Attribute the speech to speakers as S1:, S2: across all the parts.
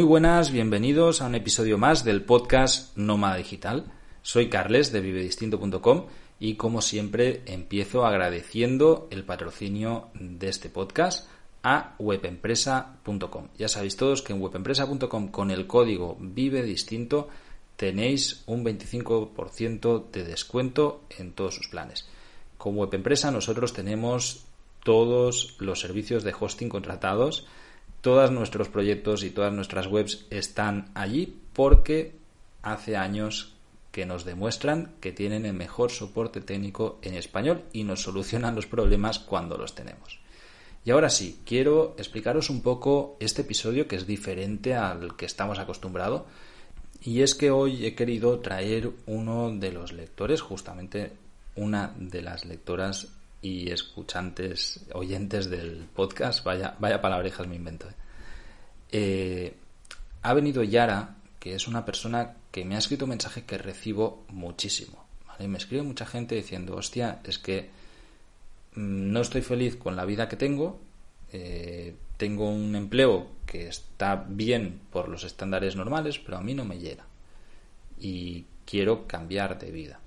S1: Muy buenas, bienvenidos a un episodio más del podcast Nómada Digital. Soy Carles de vivedistinto.com y como siempre empiezo agradeciendo el patrocinio de este podcast a webempresa.com. Ya sabéis todos que en webempresa.com con el código Vive Distinto tenéis un 25% de descuento en todos sus planes. Con Webempresa nosotros tenemos todos los servicios de hosting contratados, todos nuestros proyectos y todas nuestras webs están allí porque hace años que nos demuestran que tienen el mejor soporte técnico en español y nos solucionan los problemas cuando los tenemos. Y ahora sí, quiero explicaros un poco este episodio que es diferente al que estamos acostumbrados. Y es que hoy he querido traer uno de los lectores, justamente una de las lectoras y escuchantes, oyentes del podcast, vaya, vaya palabrejas me invento. ¿eh? Eh, ha venido Yara, que es una persona que me ha escrito un mensaje que recibo muchísimo. Me escribe mucha gente diciendo, hostia, es que mm, no estoy feliz con la vida que tengo, eh, tengo un empleo que está bien por los estándares normales, pero a mí no me llega. Y quiero cambiar de vida.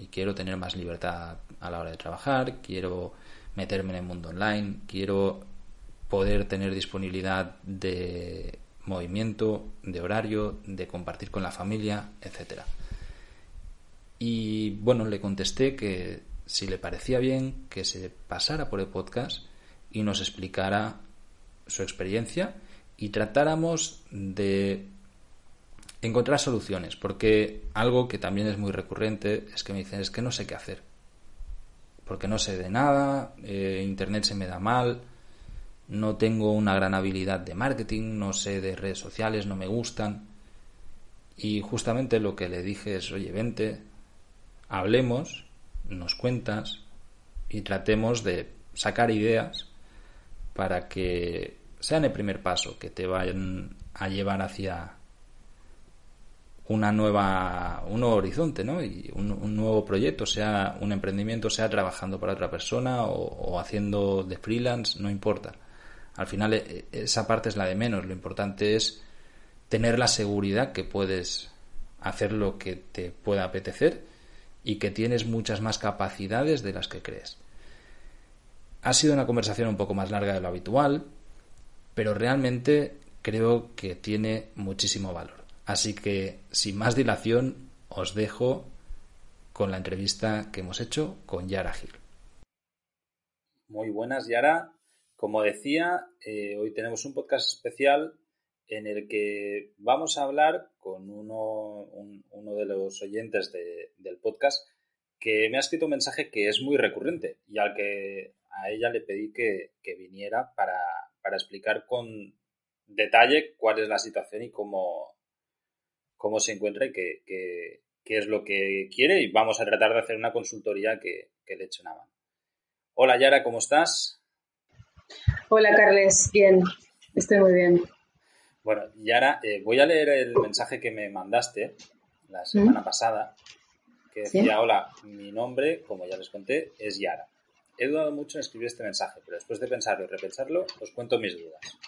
S1: Y quiero tener más libertad a la hora de trabajar, quiero meterme en el mundo online, quiero poder tener disponibilidad de movimiento, de horario, de compartir con la familia, etcétera. Y bueno, le contesté que si le parecía bien que se pasara por el podcast y nos explicara su experiencia y tratáramos de encontrar soluciones, porque algo que también es muy recurrente es que me dicen es que no sé qué hacer, porque no sé de nada, eh, Internet se me da mal, no tengo una gran habilidad de marketing, no sé de redes sociales, no me gustan. Y justamente lo que le dije es, oye, vente, hablemos, nos cuentas y tratemos de sacar ideas para que sean el primer paso, que te vayan a llevar hacia una nueva, un nuevo horizonte, ¿no? Y un, nuevo proyecto, sea un emprendimiento, sea trabajando para otra persona o, haciendo de freelance, no importa. Al final e, esa parte es la de menos. Lo importante es tener la seguridad que puedes hacer lo que te pueda apetecer y que tienes muchas más capacidades de las que crees. Ha sido una conversación un poco más larga de lo habitual, pero realmente creo que tiene muchísimo valor. Así que, sin más dilación, os dejo con la entrevista que hemos hecho con Yara Gil. Muy buenas, Yara. Como decía, eh, hoy tenemos un podcast especial en el que vamos a hablar con uno, uno de los oyentes del podcast que me ha escrito un mensaje que es muy recurrente y al que a ella le pedí que, viniera para, explicar con detalle cuál es la situación y cómo, cómo se encuentra y qué, qué, es lo que quiere y vamos a tratar de hacer una consultoría que, le eche una mano. Hola Yara, ¿cómo estás?
S2: Hola Carles, bien, estoy muy bien.
S1: Bueno, Yara, eh, voy a leer el mensaje que me mandaste la semana pasada, que decía, hola, mi nombre, como ya les conté, es Yara. He dudado mucho en escribir este mensaje, pero después de pensarlo y repensarlo, os cuento mis dudas.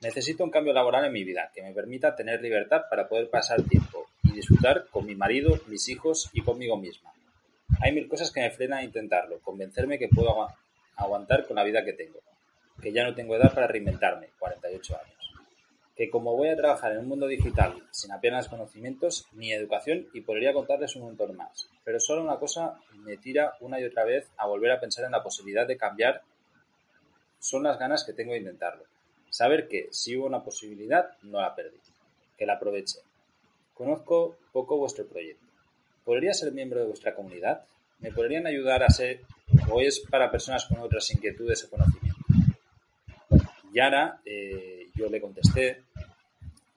S1: Necesito un cambio laboral en mi vida que me permita tener libertad para poder pasar tiempo y disfrutar con mi marido, mis hijos y conmigo misma. Hay mil cosas que me frenan a intentarlo, convencerme que puedo aguantar con la vida que tengo, que ya no tengo edad para reinventarme, 48 años, que como voy a trabajar en un mundo digital sin apenas conocimientos ni educación y podría contarles un montón más, pero solo una cosa me tira una y otra vez a volver a pensar en la posibilidad de cambiar son las ganas que tengo de intentarlo Saber que si hubo una posibilidad, no la perdí. Que la aproveche. Conozco poco vuestro proyecto. ¿Podría ser miembro de vuestra comunidad? ¿Me podrían ayudar a ser o es para personas con otras inquietudes o conocimientos? Yara, eh, yo le contesté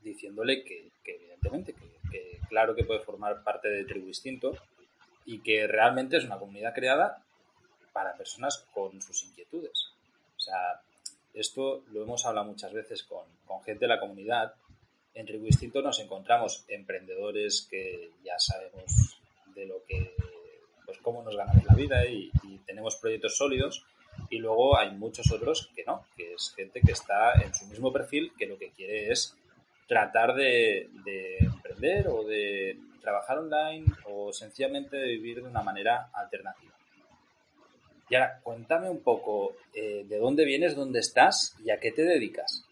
S1: diciéndole que, evidentemente, que, claro que puede formar parte de Tribu Distinto y que realmente es una comunidad creada para personas con sus inquietudes. O sea, esto lo hemos hablado muchas veces con, gente de la comunidad. En Tribu Distinto nos encontramos emprendedores que ya sabemos de lo que, pues cómo nos ganamos la vida y, tenemos proyectos sólidos. Y luego hay muchos otros que no, que es gente que está en su mismo perfil, que lo que quiere es tratar de, emprender o de trabajar online o sencillamente de vivir de una manera alternativa. Y ahora, cuéntame un poco eh, de dónde vienes, dónde estás y a qué te dedicas.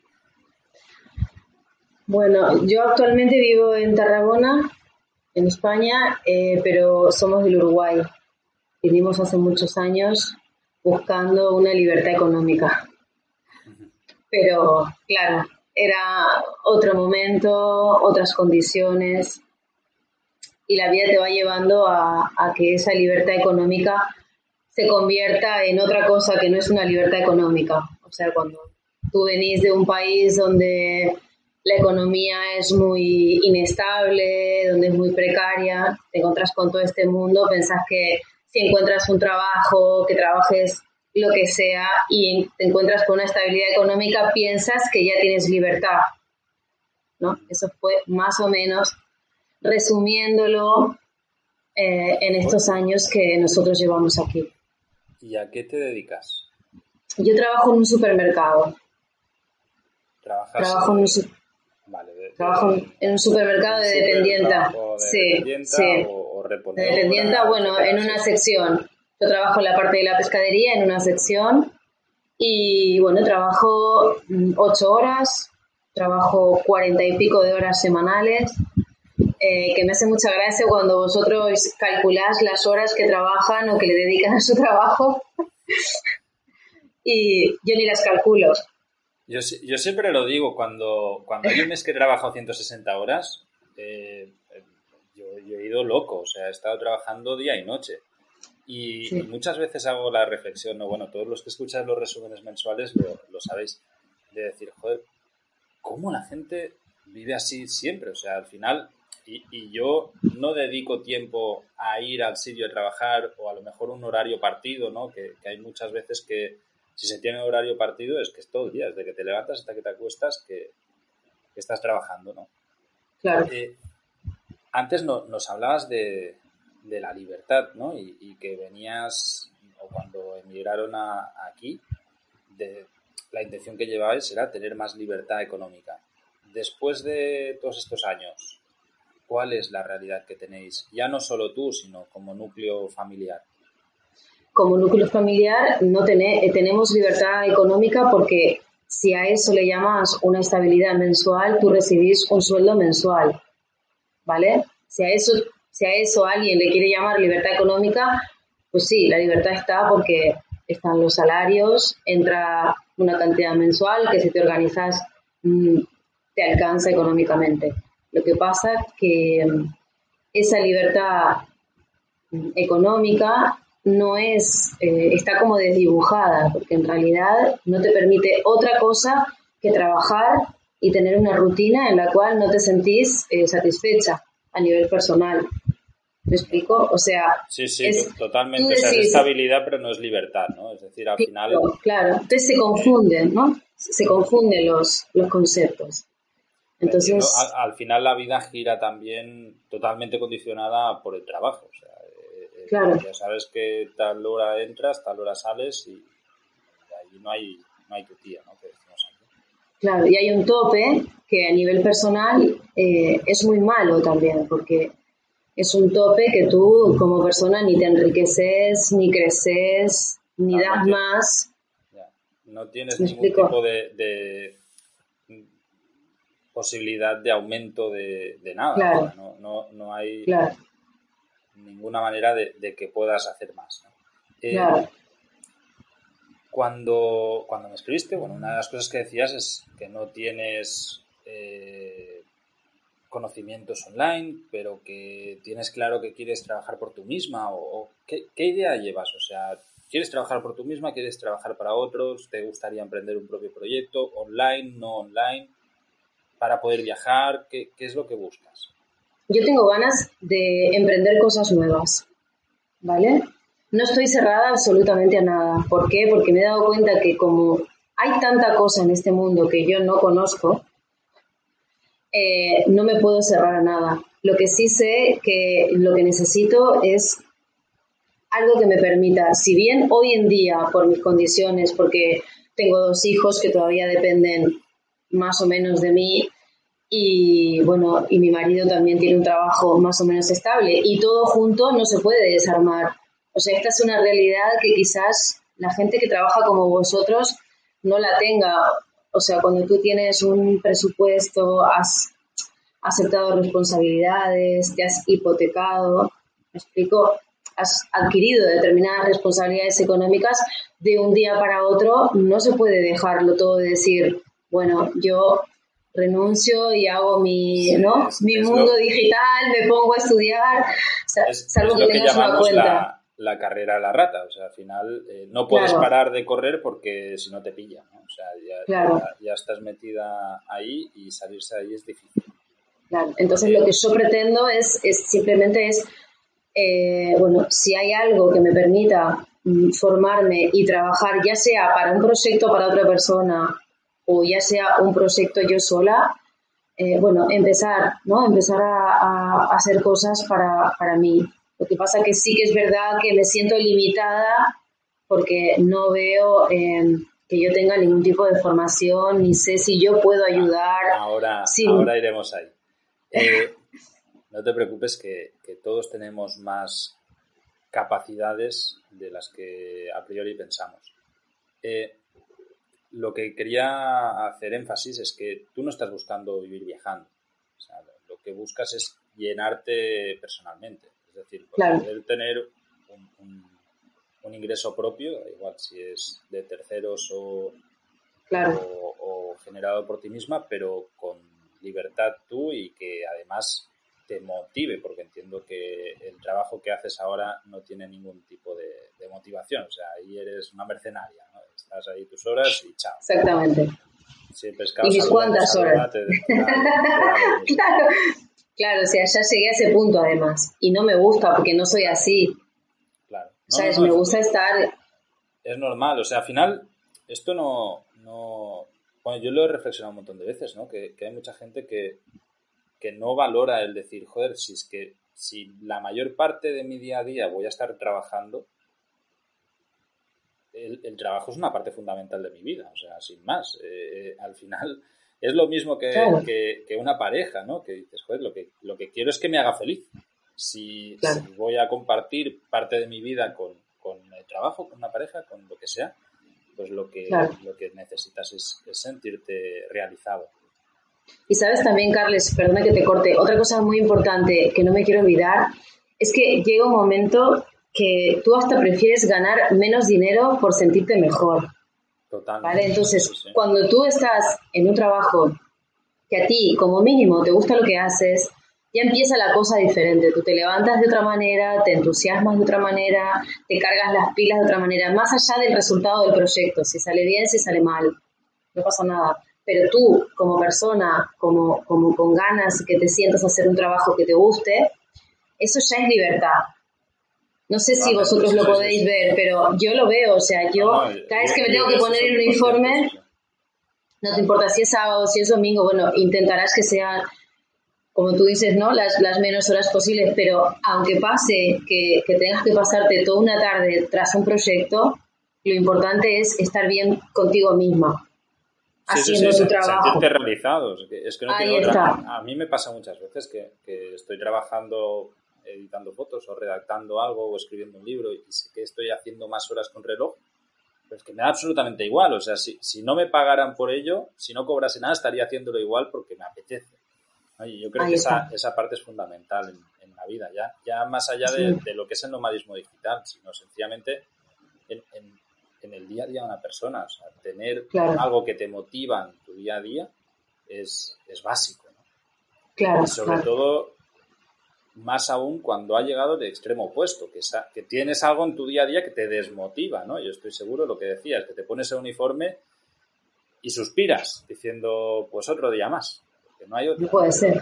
S2: Bueno, yo actualmente vivo en Tarragona, en España, eh, pero somos del Uruguay. Vivimos hace muchos años buscando una libertad económica. Pero, claro, era otro momento, otras condiciones, y la vida te va llevando a, que esa libertad económica se convierta en otra cosa que no es una libertad económica. O sea, cuando tú venís de un país donde la economía es muy inestable, donde es muy precaria, te encuentras con todo este mundo, pensás que si encuentras un trabajo, que trabajes lo que sea y te encuentras con una estabilidad económica, piensas que ya tienes libertad. ¿no? Eso fue más o menos resumiéndolo eh, en estos años que nosotros llevamos aquí.
S1: ¿Y a qué te dedicas?
S2: Yo trabajo en un supermercado.
S1: ¿Trabajas
S2: trabajo en un, vale, trabajo en un supermercado de dependienta. sí, sí. O, de dependienta, bueno, en una sección. Yo trabajo en la parte de la pescadería en una sección y bueno, trabajo mm, ocho horas, trabajo cuarenta y pico de horas semanales, eh, que me hace mucha gracia cuando vosotros calculás las horas que trabajan o que le dedican a su trabajo y yo ni las calculo.
S1: Yo, yo siempre lo digo, cuando, cuando hay un mes que he trabajado 160 horas, eh, yo, he ido loco, o sea, he estado trabajando día y noche. Y, muchas veces hago la reflexión, ¿no? bueno, todos los que escuchan los resúmenes mensuales lo, sabéis, de decir, joder, ¿cómo la gente vive así siempre? O sea, al final, y, yo no dedico tiempo a ir al sitio de trabajar o a lo mejor un horario partido, ¿no? Que, hay muchas veces que si se tiene horario partido es que es todo el día, desde que te levantas hasta que te acuestas, que, estás trabajando, ¿no?
S2: Claro.
S1: Eh, antes nos hablabas de, de la libertad, ¿no? Y, que venías, o cuando emigraron a, aquí, de, la intención que llevabais era tener más libertad económica. Después de todos estos años, ¿cuál es la realidad que tenéis? Ya no solo tú, sino como núcleo familiar.
S2: Como núcleo familiar no eh, tenemos libertad económica porque si a eso le llamas una estabilidad mensual, tú recibís un sueldo mensual, ¿vale? Si a eso si a eso alguien le quiere llamar libertad económica, pues sí, la libertad está porque están los salarios, entra una cantidad mensual que si te organizas mm, te alcanza económicamente. Lo que pasa es que mm, esa libertad mm, económica no es, eh, está como desdibujada, porque en realidad no te permite otra cosa que trabajar y tener una rutina en la cual no te sentís eh, satisfecha a nivel personal. ¿Me explico? O sea.
S1: Sí, sí, totalmente. es estabilidad, pero no es libertad, ¿no? Es decir, al final.
S2: Claro, entonces se confunden, ¿no? Se confunden los, los conceptos. Entonces.
S1: Al, final la vida gira también totalmente condicionada por el trabajo. O sea, eh, eh, claro. ya sabes que tal hora entras, tal hora sales y, ahí no hay, no hay tu tía, ¿no?
S2: Claro, y hay un tope que a nivel personal eh, es muy malo también, porque es un tope que tú como persona ni te enriqueces, ni creces, ni das más.
S1: No tienes ningún tipo de, posibilidad de aumento de, nada. No, hay ninguna manera de, que puedas hacer más. Eh, cuando, cuando me escribiste, bueno, una de las cosas que decías es que no tienes eh, conocimientos online, pero que tienes claro que quieres trabajar por tú misma o, ¿qué, idea llevas? O sea, ¿quieres trabajar por tú misma? ¿Quieres trabajar para otros? ¿Te gustaría emprender un propio proyecto online, no online? Para poder viajar, ¿qué, qué es lo que buscas?
S2: Yo tengo ganas de emprender cosas nuevas, ¿vale? No estoy cerrada absolutamente a nada. ¿Por qué? Porque me he dado cuenta que como hay tanta cosa en este mundo que yo no conozco, eh, no me puedo cerrar a nada. Lo que sí sé que lo que necesito es algo que me permita, si bien hoy en día, por mis condiciones, porque tengo dos hijos que todavía dependen más o menos de mí, y bueno, y mi marido también tiene un trabajo más o menos estable y todo junto no se puede desarmar. O sea, esta es una realidad que quizás la gente que trabaja como vosotros no la tenga. O sea, cuando tú tienes un presupuesto, has aceptado responsabilidades, te has hipotecado, me explico, has adquirido determinadas responsabilidades económicas, de un día para otro no se puede dejarlo todo de decir, bueno, yo renuncio y hago mi, ¿no? mi mundo digital, me pongo a estudiar, salvo que, tengas una cuenta.
S1: La, carrera a la rata, o sea, al final eh, no puedes parar de correr porque si no te pilla, ¿no? O sea, ya, ya, estás metida ahí y salirse ahí es difícil.
S2: Claro, entonces lo que yo pretendo es, es simplemente es, eh, bueno, si hay algo que me permita mm, formarme y trabajar, ya sea para un proyecto para otra persona o ya sea un proyecto yo sola, eh, bueno, empezar, ¿no? Empezar a, hacer cosas para, para, mí. Lo que pasa que sí que es verdad que me siento limitada porque no veo em, que yo tenga ningún tipo de formación, ni sé si yo puedo ayudar.
S1: Ahora, ahora iremos ahí. Eh, no te preocupes que, que todos tenemos más capacidades de las que a priori pensamos. Eh, lo que quería hacer énfasis es que tú no estás buscando vivir viajando. O sea, lo que buscas es llenarte personalmente. Es decir, poder tener un, ingreso propio, igual si es de terceros o, o, generado por ti misma, pero con libertad tú y que además te motive, porque entiendo que el trabajo que haces ahora no tiene ningún tipo de, de motivación. O sea, ahí eres una mercenaria. Estás ahí tus horas y chao.
S2: Exactamente. ¿Y mis cuántas horas? claro, claro, o sea, ya llegué a ese punto además. Y no me gusta porque no soy así. Claro. No, ¿Sabes? me gusta estar...
S1: Es normal, o sea, al final, esto no, no... Bueno, yo lo he reflexionado un montón de veces, ¿no? Que, que hay mucha gente que, que no valora el decir, joder, si es que si la mayor parte de mi día a día voy a estar trabajando, el, trabajo es una parte fundamental de mi vida, o sea, sin más. Eh, al final es lo mismo que, que, una pareja, ¿no? Que dices, joder, lo que, lo que quiero es que me haga feliz. Si, voy a compartir parte de mi vida con, el trabajo, con una pareja, con lo que sea, pues lo que, lo que necesitas es, sentirte realizado.
S2: Y sabes también, Carles, perdona que te corte, otra cosa muy importante que no me quiero olvidar es que llega un momento que tú hasta prefieres ganar menos dinero por sentirte mejor. Total. ¿Vale? Entonces, cuando tú estás en un trabajo que a ti, como mínimo, te gusta lo que haces, ya empieza la cosa diferente. Tú te levantas de otra manera, te entusiasmas de otra manera, te cargas las pilas de otra manera, más allá del resultado del proyecto, si sale bien, si sale mal, no pasa nada. Pero tú, como persona, como, como con ganas, que te sientas a hacer un trabajo que te guste, eso ya es libertad. No sé si vosotros lo podéis ver, pero yo lo veo. O sea, yo cada vez que me tengo que poner el uniforme, no te importa si es sábado, si es domingo, bueno, intentarás que sean, como tú dices, ¿no? Las, las menos horas posibles, pero aunque pase que, que tengas que pasarte toda una tarde tras un proyecto, lo importante es estar bien contigo misma. haciendo tu trabajo.
S1: Sentirte realizado. Es que no otra. A mí me pasa muchas veces que, que estoy trabajando editando fotos o redactando algo o escribiendo un libro y sé que estoy haciendo más horas con reloj, pues que me da absolutamente igual. O sea, si, si no me pagaran por ello, si no cobrase nada, estaría haciéndolo igual porque me apetece. Y yo creo que esa, esa, parte es fundamental en, la vida, ya, ya más allá de, lo que es el nomadismo digital, sino sencillamente en, en, el día a día de una persona. O sea, tener algo que te motiva en tu día a día es, es básico.
S2: Claro,
S1: y sobre todo más aún cuando ha llegado el extremo opuesto, que, que tienes algo en tu día a día que te desmotiva, ¿no? Yo estoy seguro de lo que decías, que te pones el uniforme y suspiras diciendo, pues otro día más, que no hay otro.
S2: No puede ser.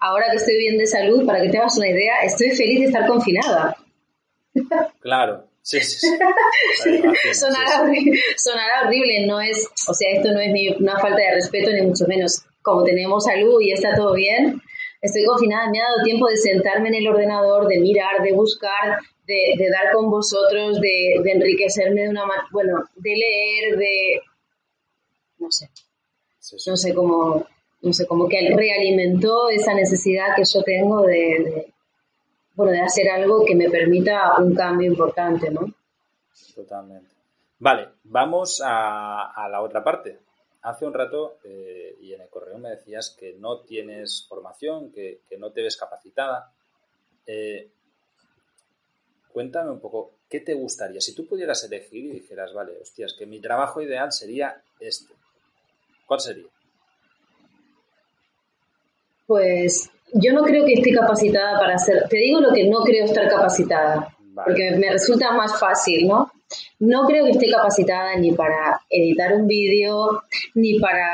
S2: Ahora que estoy bien de salud, para que te hagas una idea, estoy feliz de estar confinada.
S1: Claro, sí, sí.
S2: sonará, Horrible, no es, o sea, esto no es ni una falta de respeto ni mucho menos. Como tenemos salud y está todo bien, estoy confinada, me ha dado tiempo de sentarme en el ordenador, de mirar, de buscar, de, dar con vosotros, de, enriquecerme de una manera, bueno, de leer, de, no sé, no sé cómo, no sé, como que realimentó esa necesidad que yo tengo de, bueno, de hacer algo que me permita un cambio importante, ¿no?
S1: Totalmente. Vale, vamos a, la otra parte. Hace un rato, eh, y en el correo me decías que no tienes formación, que, no te ves capacitada. Eh, cuéntame un poco, ¿qué te gustaría? Si tú pudieras elegir y dijeras, vale, hostias, que mi trabajo ideal sería este, ¿cuál sería?
S2: Pues yo no creo que esté capacitada para hacer, te digo lo que no creo estar capacitada, porque me resulta más fácil, ¿no? No creo que esté capacitada ni para editar un vídeo, ni para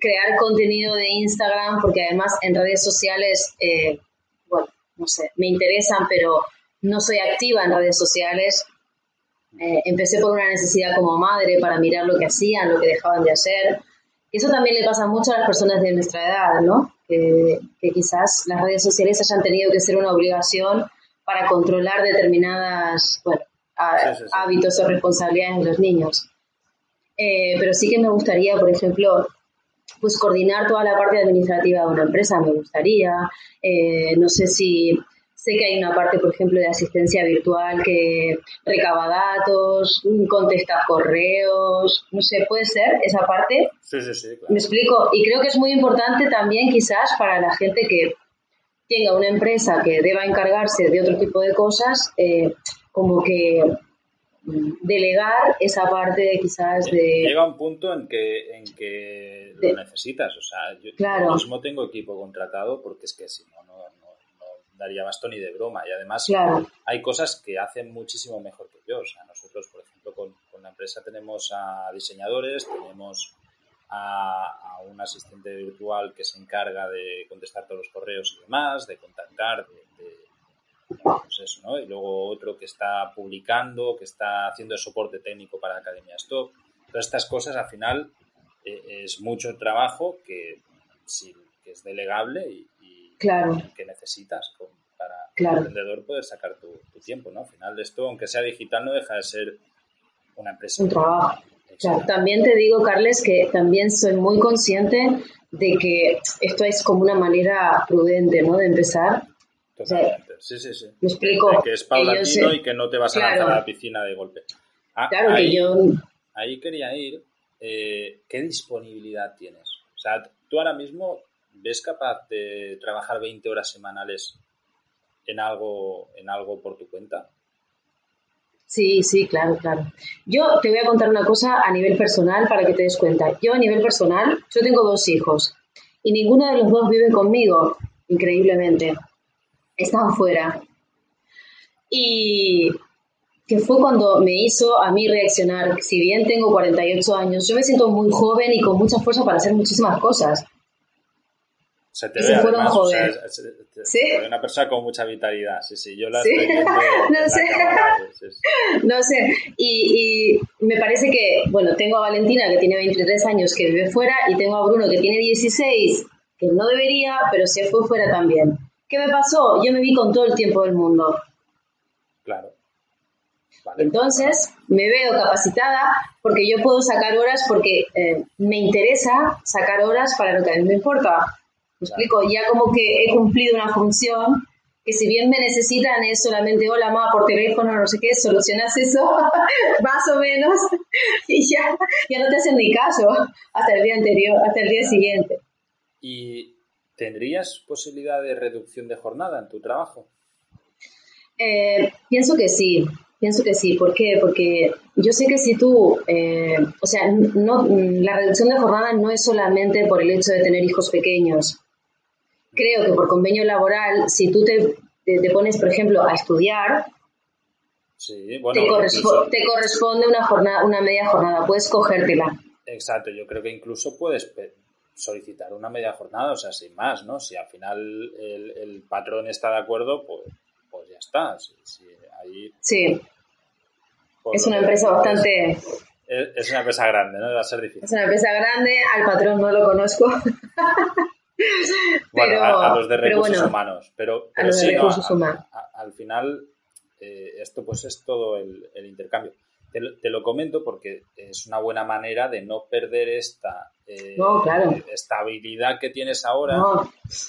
S2: crear contenido de Instagram, porque además en redes sociales, eh, bueno, no sé, me interesan, pero no soy activa en redes sociales. Eh, empecé por una necesidad como madre para mirar lo que hacían, lo que dejaban de hacer. Eso también le pasa mucho a las personas de nuestra edad, ¿no? Que, quizás las redes sociales hayan tenido que ser una obligación para controlar determinadas, bueno, hábitos o responsabilidades de los niños. Eh, pero sí que me gustaría, por ejemplo, pues coordinar toda la parte administrativa de una empresa, me gustaría. Eh, no sé si Sé que hay una parte, por ejemplo, de asistencia virtual que recaba datos, contesta correos, no sé, puede ser esa parte.
S1: Sí, sí, sí.
S2: Me explico. Y creo que es muy importante también quizás para la gente que tenga una empresa que deba encargarse de otro tipo de cosas, eh, como que mm, delegar esa parte quizás de...
S1: Llega un punto en que, en que lo necesitas. O sea, yo,
S2: claro.
S1: mismo tengo equipo contratado porque es que si no, no daría bastón ni de broma. Y además hay cosas que hacen muchísimo mejor que yo. O sea, nosotros, por ejemplo, con, la empresa tenemos a diseñadores, tenemos a, un asistente virtual que se encarga de contestar todos los correos y demás, de contactar, de, pues eso, ¿no? Y luego otro que está publicando, que está haciendo el soporte técnico para Academia Stop. Todas estas cosas al final eh, es mucho trabajo que, que es delegable y,
S2: claro.
S1: que necesitas para
S2: claro.
S1: el emprendedor poder sacar tu, tiempo, ¿no? Al final de esto, aunque sea digital, no deja de ser una empresa.
S2: Un trabajo. Claro. También te digo, Carles, que también soy muy consciente de que esto es como una manera prudente, ¿no? De empezar.
S1: Totalmente. Sí, sí, sí.
S2: Me explico.
S1: que es paulatino y que no te vas a lanzar a la piscina de golpe.
S2: Ah, claro
S1: ahí,
S2: que yo...
S1: Ahí quería ir. Eh, ¿Qué disponibilidad tienes? O sea, tú ahora mismo ¿ves capaz de trabajar 20 horas semanales en algo, en algo por tu cuenta?
S2: Sí, sí, claro, claro. Yo te voy a contar una cosa a nivel personal para que te des cuenta. Yo a nivel personal, yo tengo dos hijos y ninguno de los dos vive conmigo, increíblemente. Están fuera. Y que fue cuando me hizo a mí reaccionar. Si bien tengo 48 años, yo me siento muy joven y con mucha fuerza para hacer muchísimas cosas.
S1: Se te ve además, o sea, ¿Sí? una persona con mucha vitalidad, sí, sí, yo la estoy viendo
S2: no sé, no sé, y, y, me parece que, bueno, tengo a Valentina que tiene 23 años que vive fuera y tengo a Bruno que tiene 16 que no debería, pero se fue fuera también. ¿Qué me pasó? Yo me vi con todo el tiempo del mundo.
S1: Claro.
S2: Entonces, me veo capacitada porque yo puedo sacar horas porque eh, me interesa sacar horas para lo que a mí me importa explico? Ya como que he cumplido una función que si bien me necesitan es solamente hola mamá por teléfono, no sé qué, solucionas eso más o menos y ya, ya no te hacen ni caso hasta el día anterior, hasta el día siguiente.
S1: ¿Y tendrías posibilidad de reducción de jornada en tu trabajo?
S2: Eh, pienso que sí, pienso que sí. ¿Por qué? Porque yo sé que si tú, eh, o sea, no, la reducción de jornada no es solamente por el hecho de tener hijos pequeños creo que por convenio laboral, si tú te, te, pones, por ejemplo, a estudiar,
S1: te,
S2: corresponde una, jornada, una media jornada, puedes cogértela.
S1: Exacto, yo creo que incluso puedes solicitar una media jornada, o sea, sin más, ¿no? Si al final el, patrón está de acuerdo, pues, pues ya está.
S2: sí. Es una empresa bastante...
S1: Es, una empresa grande, ¿no? Va a ser difícil.
S2: Es una empresa grande, al patrón no lo conozco.
S1: bueno, a, los de recursos humanos. Pero,
S2: a los de recursos humanos.
S1: al final, eh, esto pues es todo el, intercambio. Te lo, comento porque es una buena manera de no perder esta
S2: eh,
S1: estabilidad que tienes ahora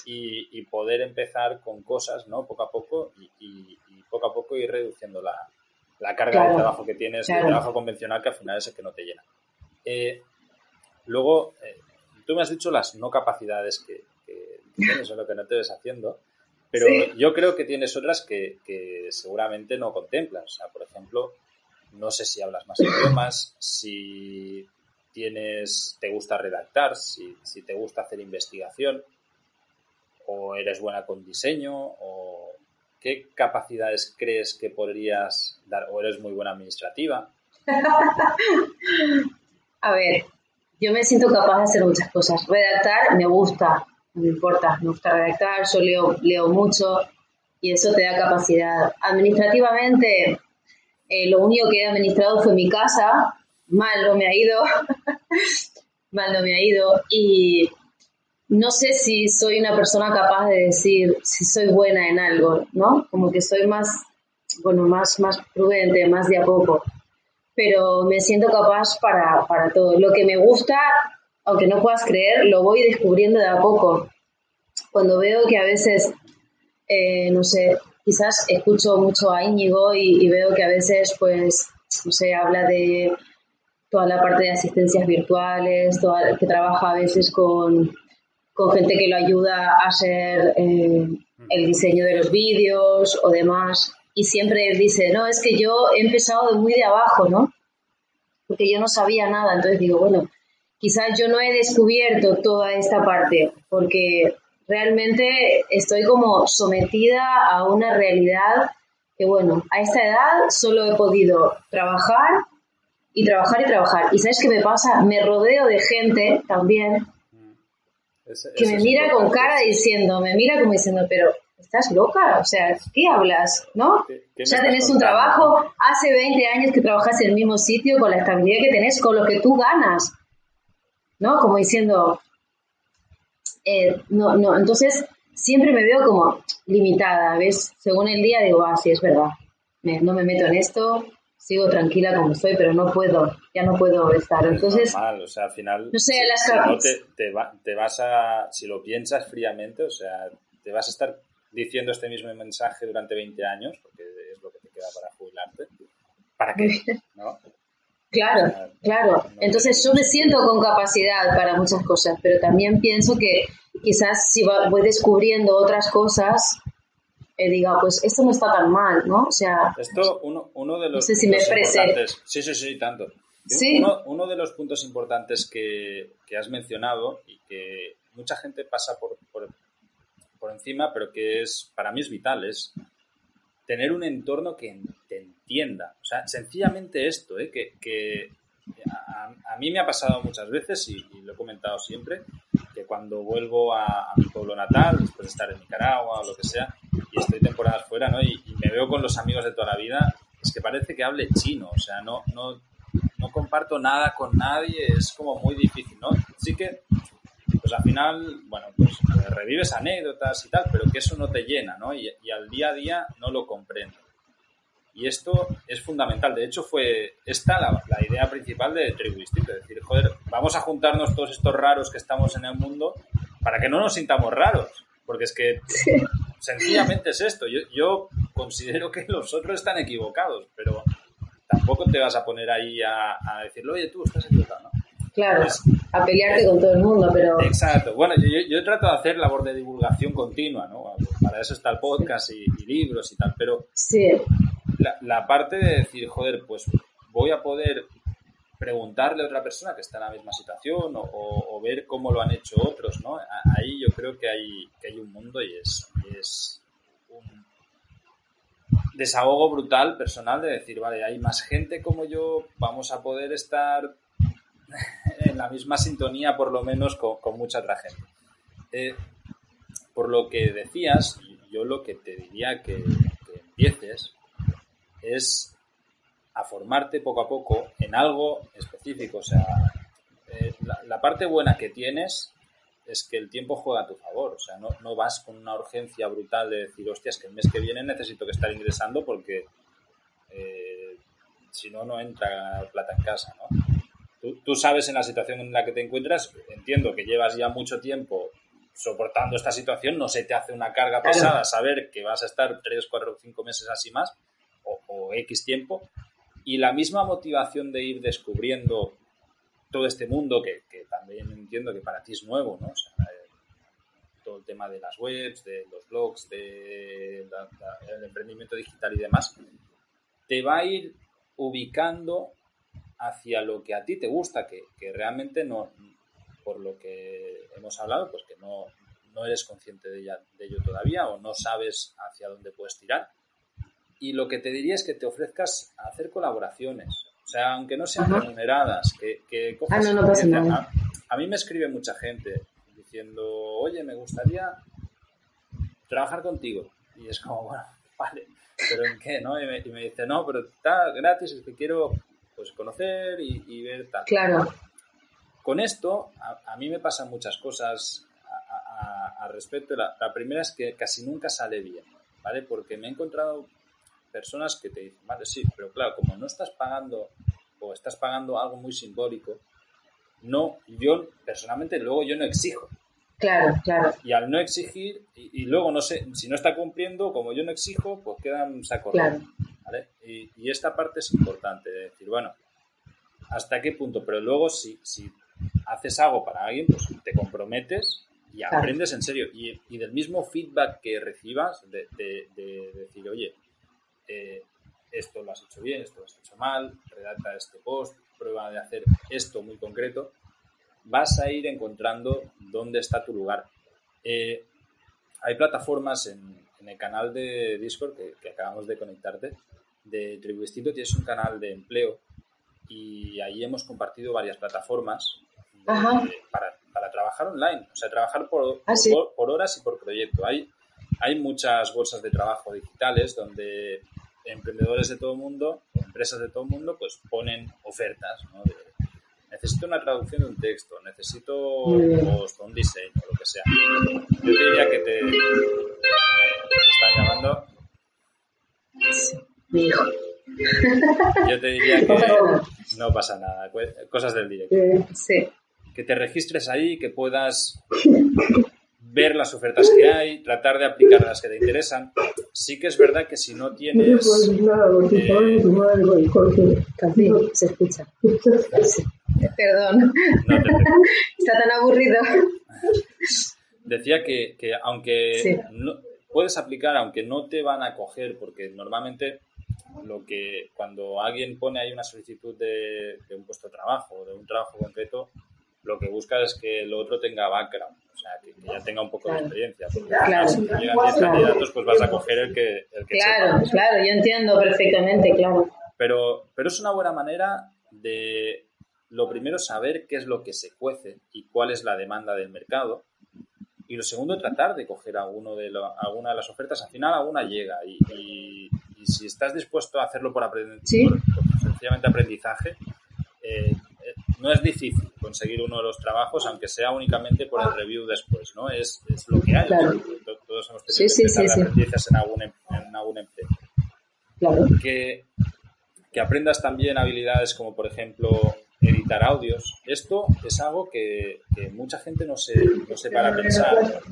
S1: y, poder empezar con cosas, ¿no? Poco a poco y, poco a poco ir reduciendo la, carga de trabajo que tienes, el trabajo convencional que al final es el que no te llena. Eh, luego, eh, tú me has dicho las no capacidades que, tienes o lo que no te ves haciendo. Pero yo creo que tienes otras que, que, seguramente no contemplas. O sea, por ejemplo, no sé si hablas más idiomas, si tienes, te gusta redactar, si, te gusta hacer investigación, o eres buena con diseño, o qué capacidades crees que podrías dar, o eres muy buena administrativa.
S2: A ver, yo me siento capaz de hacer muchas cosas. Redactar me gusta, no me importa, me gusta redactar, yo leo, leo mucho y eso te da capacidad. Administrativamente, eh, lo único que he administrado fue mi casa, mal no me ha ido, mal no me ha ido y no sé si soy una persona capaz de decir si soy buena en algo, ¿no? Como que soy más, bueno, más, más prudente, más de a poco, pero me siento capaz para, para todo. Lo que me gusta, aunque no puedas creer, lo voy descubriendo de a poco. Cuando veo que a veces, eh, no sé, quizás escucho mucho a Íñigo y, veo que a veces, pues, no sé, habla de toda la parte de asistencias virtuales, que trabaja a veces con, gente que lo ayuda a hacer eh, el diseño de los vídeos o demás. Y siempre dice, no, es que yo he empezado de muy de abajo, ¿no? Porque yo no sabía nada. Entonces digo, bueno, quizás yo no he descubierto toda esta parte, porque realmente estoy como sometida a una realidad que, bueno, a esta edad solo he podido trabajar y trabajar y trabajar. ¿Y sabes qué me pasa? Me rodeo de gente también que me mira con cara diciendo, me mira como diciendo, pero estás loca, o sea, ¿qué hablas? ¿No? ya tenés un trabajo, hace 20 años que trabajas en el mismo sitio con la estabilidad que tenés, con lo que tú ganas, ¿no? Como diciendo, eh, no, no, entonces siempre me veo como limitada, ¿ves? Según el día digo, ah, sí, es verdad, no me meto en esto, sigo tranquila como estoy, pero no puedo, ya no puedo estar. Entonces,
S1: normal, o sea, al final,
S2: no sé,
S1: si, no te, te, vas a, si lo piensas fríamente, o sea, te vas a estar diciendo este mismo mensaje durante 20 años, porque es lo que te queda para jubilarte. ¿Para qué? ¿No?
S2: Claro, claro. Entonces yo me siento con capacidad para muchas cosas, pero también pienso que quizás si voy descubriendo otras cosas, eh, diga, pues esto no está tan mal, ¿no? O sea...
S1: Esto, uno, uno de los...
S2: No sé si me.
S1: Sí, sí, sí, tanto.
S2: ¿Sí?
S1: Uno, uno, de los puntos importantes que, que, has mencionado y que mucha gente pasa por, por, por encima, pero que es para mí es vital, es tener un entorno que te entienda. O sea, sencillamente esto, ¿eh? que, a, mí me ha pasado muchas veces y, lo he comentado siempre, que cuando vuelvo a, mi pueblo natal, después de estar en Nicaragua o lo que sea, y estoy temporadas fuera, ¿no? Y, me veo con los amigos de toda la vida, es que parece que hable chino, o sea, no, no, no comparto nada con nadie, es como muy difícil, ¿no? Sí que pues al final, bueno, pues revives anécdotas y tal, pero que eso no te llena, ¿no? Y, al día a día no lo comprendo. Y esto es fundamental. De hecho, fue esta la, idea principal de Tribu Distinto. Es decir, joder, vamos a juntarnos todos estos raros que estamos en el mundo para que no nos sintamos raros. Porque es que sencillamente es esto. Yo, yo considero que los otros están equivocados, pero tampoco te vas a poner ahí a, a decirle, oye, tú estás equivocado. ¿no?
S2: Claro, a pelearte con todo el mundo, pero...
S1: Exacto. Bueno, yo, yo, trato de hacer labor de divulgación continua, ¿no? Para eso está el podcast y, libros y tal, pero...
S2: Sí.
S1: La, parte de decir, joder, pues voy a poder preguntarle a otra persona que está en la misma situación o, ver cómo lo han hecho otros, ¿no? Ahí yo creo que hay, que hay un mundo y es, es un desahogo brutal personal de decir, vale, hay más gente como yo, vamos a poder estar en la misma sintonía, por lo menos, con, mucha otra gente. Eh, por lo que decías, yo lo que te diría que, empieces es a formarte poco a poco en algo específico. O sea, eh, la, parte buena que tienes es que el tiempo juega a tu favor. O sea, no, vas con una urgencia brutal de decir, hostias, que el mes que viene necesito que estar ingresando porque eh, si no, no entra plata en casa, ¿no? Tú, tú, sabes en la situación en la que te encuentras, entiendo que llevas ya mucho tiempo soportando esta situación, no se te hace una carga pesada saber que vas a estar 3, 4, 5 meses así más, o, o X tiempo, y la misma motivación de ir descubriendo todo este mundo que, que, también entiendo que para ti es nuevo, ¿no? O sea, eh, todo el tema de las webs, de los blogs, de la, la, el emprendimiento digital y demás, te va a ir ubicando hacia lo que a ti te gusta, que, que realmente no, por lo que hemos hablado, pues que no, no eres consciente de, ella, de ello todavía o no sabes hacia dónde puedes tirar. Y lo que te diría es que te ofrezcas a hacer colaboraciones. O sea, aunque no sean remuneradas, que, que
S2: cojas... Ah, no, no pasa nada.
S1: A, a, mí me escribe mucha gente diciendo, oye, me gustaría trabajar contigo. Y es como, bueno, vale, pero ¿en qué? ¿no? Y, me, y me dice, no, pero está gratis, es que quiero pues conocer y, y ver tal.
S2: Claro.
S1: Con esto, a, a mí me pasan muchas cosas al respecto. La, la, primera es que casi nunca sale bien, ¿vale? Porque me he encontrado personas que te dicen, vale, sí, pero claro, como no estás pagando o estás pagando algo muy simbólico, no, yo personalmente luego yo no exijo.
S2: Claro, claro.
S1: Y al no exigir, y, y luego no sé, si no está cumpliendo, como yo no exijo, pues quedan saco
S2: claro.
S1: ¿Vale? Y, y, esta parte es importante, de decir, bueno, ¿hasta qué punto? Pero luego si, si haces algo para alguien, pues te comprometes y aprendes en serio. Y, y, del mismo feedback que recibas, de, de, de decir, oye, eh, esto lo has hecho bien, esto lo has hecho mal, redacta este post, prueba de hacer esto muy concreto, vas a ir encontrando dónde está tu lugar. Eh, hay plataformas en, en, el canal de Discord que, que, acabamos de conectarte, de Tribu Distinto, tienes un canal de empleo y ahí hemos compartido varias plataformas de, para, para, trabajar online, o sea, trabajar por,
S2: ¿Ah, sí?
S1: por, horas y por proyecto. Hay, hay muchas bolsas de trabajo digitales donde emprendedores de todo el mundo, empresas de todo el mundo, pues ponen ofertas, ¿no? De, necesito una traducción de un texto, necesito post, un diseño, lo que sea. Yo te diría que te, llamando.
S2: Mi hijo.
S1: Yo te diría que no pasa nada, cosas del directo.
S2: Sí.
S1: Que te registres ahí, que puedas ver las ofertas que hay, tratar de aplicar las que te interesan. Sí que es verdad que si no tienes...
S2: Eh, se escucha. Perdón. No Está tan aburrido.
S1: Decía que, que aunque sí. no, puedes aplicar, aunque no te van a coger, porque normalmente lo que cuando alguien pone ahí una solicitud de, de un puesto de trabajo o de un trabajo concreto, lo que busca es que el otro tenga background, o sea, que, que ya tenga un poco claro. de experiencia. Porque
S2: claro.
S1: si te llegan 10 candidatos, pues vas a coger el que, el que
S2: Claro, sepa. claro, yo entiendo perfectamente, claro.
S1: Pero, pero es una buena manera de, lo primero, saber qué es lo que se cuece y cuál es la demanda del mercado. Y lo segundo, tratar de coger alguno de lo, alguna de las ofertas. Al final, alguna llega. Y, y, y si estás dispuesto a hacerlo por,
S2: ¿Sí?
S1: por, por sencillamente aprendizaje, eh, no es difícil conseguir uno de los trabajos, aunque sea únicamente por el review después, ¿no? Es, es lo que hay.
S2: Claro.
S1: Todos hemos tenido
S2: sí,
S1: que
S2: sí, sí,
S1: en algún, en algún empleo.
S2: Claro.
S1: Que, que aprendas también habilidades como, por ejemplo, editar audios. Esto es algo que, mucha gente no se, no se para pensar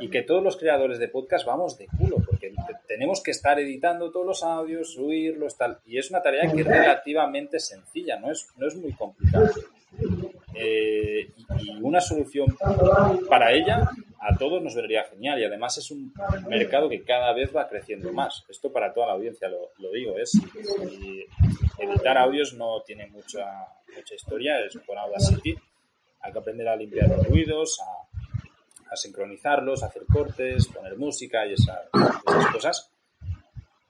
S1: y que todos los creadores de podcast vamos de culo, porque tenemos que estar editando todos los audios, subirlos, tal. Y es una tarea que es relativamente sencilla, no es, no es muy complicada. Eh, y una solución para ella a todos nos vendría genial y además es un mercado que cada vez va creciendo más. Esto para toda la audiencia lo, lo digo, es editar audios no tiene mucha, mucha historia, es con Audacity, hay que aprender a limpiar los ruidos, a, sincronizarlos, a hacer cortes, poner música y esa, esas cosas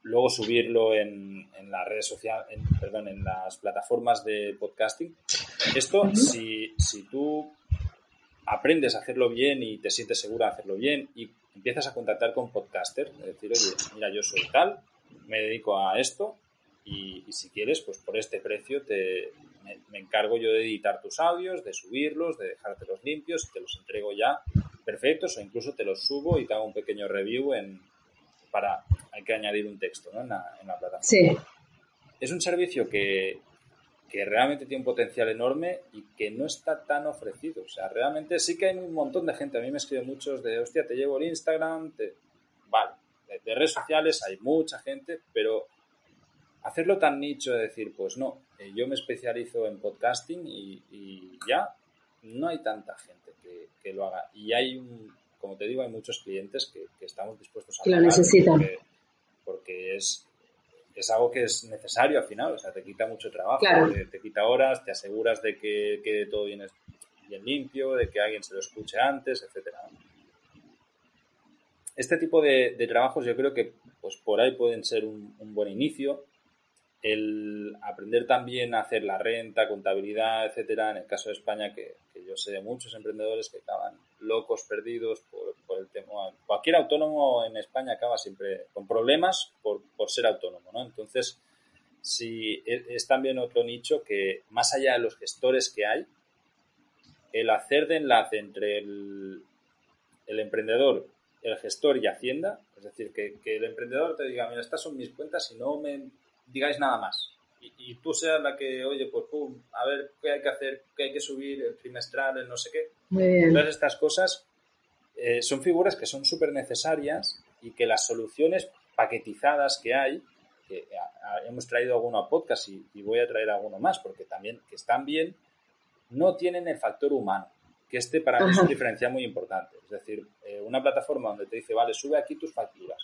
S1: luego subirlo en, en las redes sociales, perdón, en las plataformas de podcasting. Esto, si, si tú aprendes a hacerlo bien y te sientes segura de hacerlo bien y empiezas a contactar con podcasters, es decir, oye, mira, yo soy tal, me dedico a esto y, y si quieres, pues por este precio te, me, me, encargo yo de editar tus audios, de subirlos, de dejártelos limpios y te los entrego ya perfectos o incluso te los subo y te hago un pequeño review en, para, hay que añadir un texto ¿no? en, la, en la plataforma.
S2: Sí.
S1: es un servicio que, que realmente tiene un potencial enorme y que no está tan ofrecido. O sea, realmente sí que hay un montón de gente. A mí me escriben muchos de, hostia, te llevo el Instagram, te... vale. De, redes sociales hay mucha gente, pero hacerlo tan nicho de decir, pues no, eh, yo me especializo en podcasting y, ya no hay tanta gente que, lo haga. Y hay un, como te digo, hay muchos clientes que, estamos dispuestos a
S2: que lo necesitan.
S1: porque es, es algo que es necesario al final, o sea, te quita mucho trabajo, te, quita horas, te aseguras de que quede todo bien, bien, limpio, de que alguien se lo escuche antes, etcétera. Este tipo de, trabajos yo creo que pues por ahí pueden ser un, un buen inicio el aprender también a hacer la renta, contabilidad, etcétera, en el caso de España, que, yo sé de muchos emprendedores que acaban locos, perdidos por, el tema. Cualquier autónomo en España acaba siempre con problemas por, ser autónomo, ¿no? Entonces, si e, es, también otro nicho que, más allá de los gestores que hay, el hacer de enlace entre el, el emprendedor, el gestor y Hacienda, es decir, que, que el emprendedor te diga, mira, estas son mis cuentas y no me digáis nada más. Y, tú seas la que, oye, pues pum, a ver qué hay que hacer, qué hay que subir, el trimestral, el no sé qué. Todas estas cosas eh, son figuras que son súper necesarias y que las soluciones paquetizadas que hay, que hemos traído alguno a podcast y, voy a traer alguno más, porque también que están bien, no tienen el factor humano, que este para mí es un diferencial muy importante. Es decir, eh, una plataforma donde te dice, vale, sube aquí tus facturas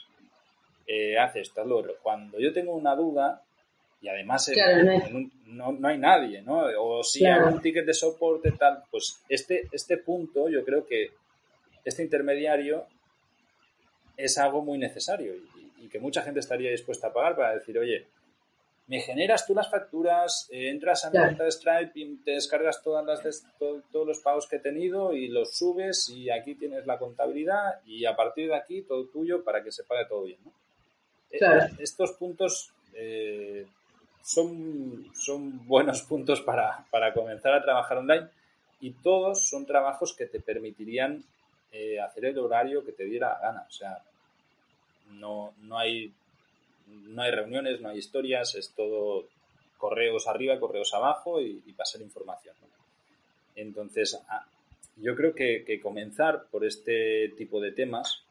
S1: eh, hace esto, lo otro. Cuando yo tengo una duda, y además no, hay... nadie, ¿no? O si hay un ticket de soporte, tal, pues este, este punto, yo creo que este intermediario es algo muy necesario y, que mucha gente estaría dispuesta a pagar para decir, oye, me generas tú las facturas, eh, entras a mi cuenta de Stripe y te descargas todas las todos los pagos que he tenido y los subes y aquí tienes la contabilidad y a partir de aquí todo tuyo para que se pague todo bien, ¿no? Eh, estos puntos eh, son, son buenos puntos para, comenzar a trabajar online y todos son trabajos que te permitirían eh, hacer el horario que te diera gana. O sea, no, no, hay, no hay reuniones, no hay historias, es todo correos arriba, correos abajo y, pasar información. Entonces, ah, yo creo que, que, comenzar por este tipo de temas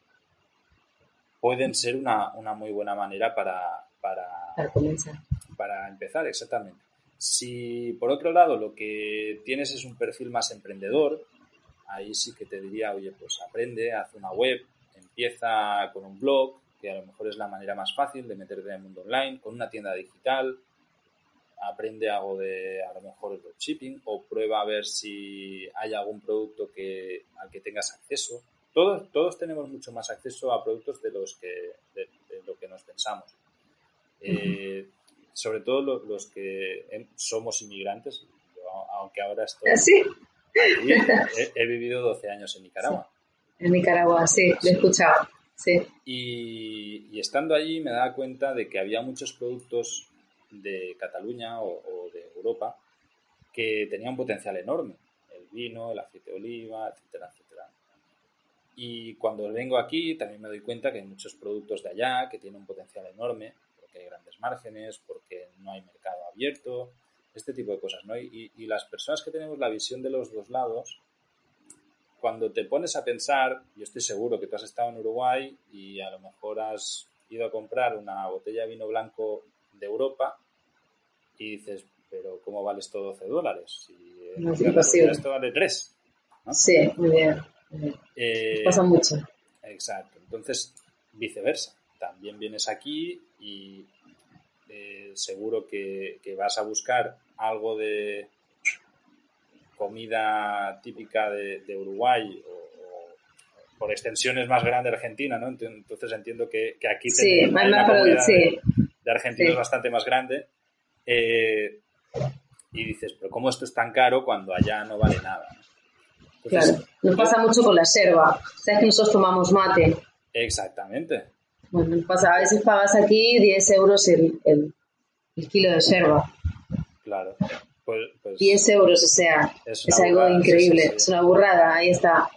S1: pueden ser una, muy buena manera para, para,
S2: comenzar.
S1: Para empezar, exactamente. Si por otro lado lo que tienes es un perfil más emprendedor, ahí sí que te diría, oye, pues aprende, haz una web, empieza con un blog, que a lo mejor es la manera más fácil de meterte en el mundo online, con una tienda digital, aprende algo de a lo mejor el dropshipping o prueba a ver si hay algún producto que, al que tengas acceso todos, todos tenemos mucho más acceso a productos de los que, de, lo que nos pensamos. Eh, sobre todo los, que somos inmigrantes, aunque ahora estoy...
S2: ¿Ah, ¿Sí?
S1: he, vivido 12 años en Nicaragua.
S2: En Nicaragua, sí, lo he escuchado. Sí.
S1: Y, estando allí me daba cuenta de que había muchos productos de Cataluña o, o, de Europa que tenían un potencial enorme. El vino, el aceite de oliva, etcétera, etcétera. Y cuando vengo aquí también me doy cuenta que hay muchos productos de allá que tienen un potencial enorme, porque hay grandes márgenes, porque no hay mercado abierto, este tipo de cosas, ¿no? Y, y las personas que tenemos la visión de los dos lados, cuando te pones a pensar, yo estoy seguro que tú has estado en Uruguay y a lo mejor has ido a comprar una botella de vino blanco de Europa y dices, pero ¿cómo vale esto 12 dólares? Si
S2: no es Esto
S1: vale 3.
S2: Sí, muy bien. Eh, pasa mucho.
S1: Exacto. Entonces, viceversa. También vienes aquí y eh, seguro que, vas a buscar algo de comida típica de, Uruguay o, por extensiones más grande Argentina, ¿no? Entonces entiendo que, aquí
S2: sí,
S1: de, argentinos bastante más grande. Eh, y dices, pero ¿cómo esto es tan caro cuando allá no vale nada?
S2: Claro, nos pasa mucho con la serva. Sabes que nosotros tomamos mate.
S1: Exactamente.
S2: Bueno, pasa, a veces pagas aquí 10 euros el, el, kilo de serva.
S1: Claro. Pues,
S2: 10 pues euros, o sea, es, algo increíble, es una burrada, ahí está.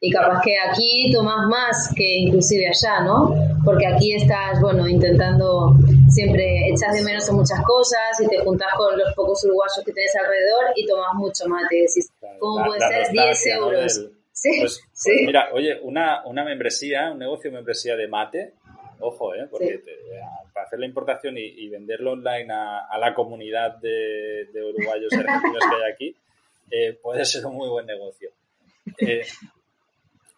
S2: y capaz que aquí tomas más que inclusive allá, ¿no? Porque aquí estás, bueno, intentando siempre echas de menos en muchas cosas y te juntas con los pocos uruguayos que tienes alrededor y tomas mucho mate. Decís, ¿cómo puede ser 10 euros?
S1: Sí, pues, sí. Pues mira, oye, una, una membresía, un negocio de membresía de mate, ojo, ¿eh? porque para hacer la importación y, venderlo online a, la comunidad de, uruguayos y argentinos que hay aquí, eh, puede ser un muy buen negocio. Eh,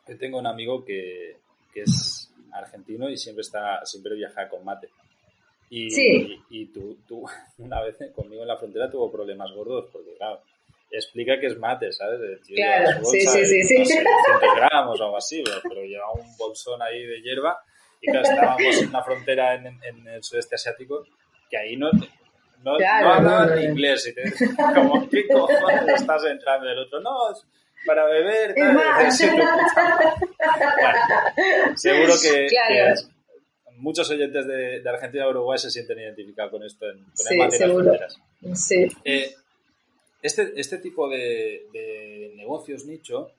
S1: yo tengo un amigo que, que, es argentino y siempre está siempre viaja con mate. Y, y, tú, tú, una vez conmigo en la frontera tuvo problemas gordos porque, claro, explica que es mate, ¿sabes?
S2: claro, sí, sí, sí, sí.
S1: gramos o algo así, pero lleva un bolsón ahí de hierba y claro, estábamos en una frontera en, en el sudeste asiático que ahí no, no, claro, no hablaban inglés y te como, ¿qué cojones estás entrando? El otro, no, para beber. Tal, seguro que, muchos oyentes de, de, Argentina y Uruguay se sienten identificados con esto en, con las fronteras.
S2: Sí.
S1: Eh, este, este tipo de, de negocios nicho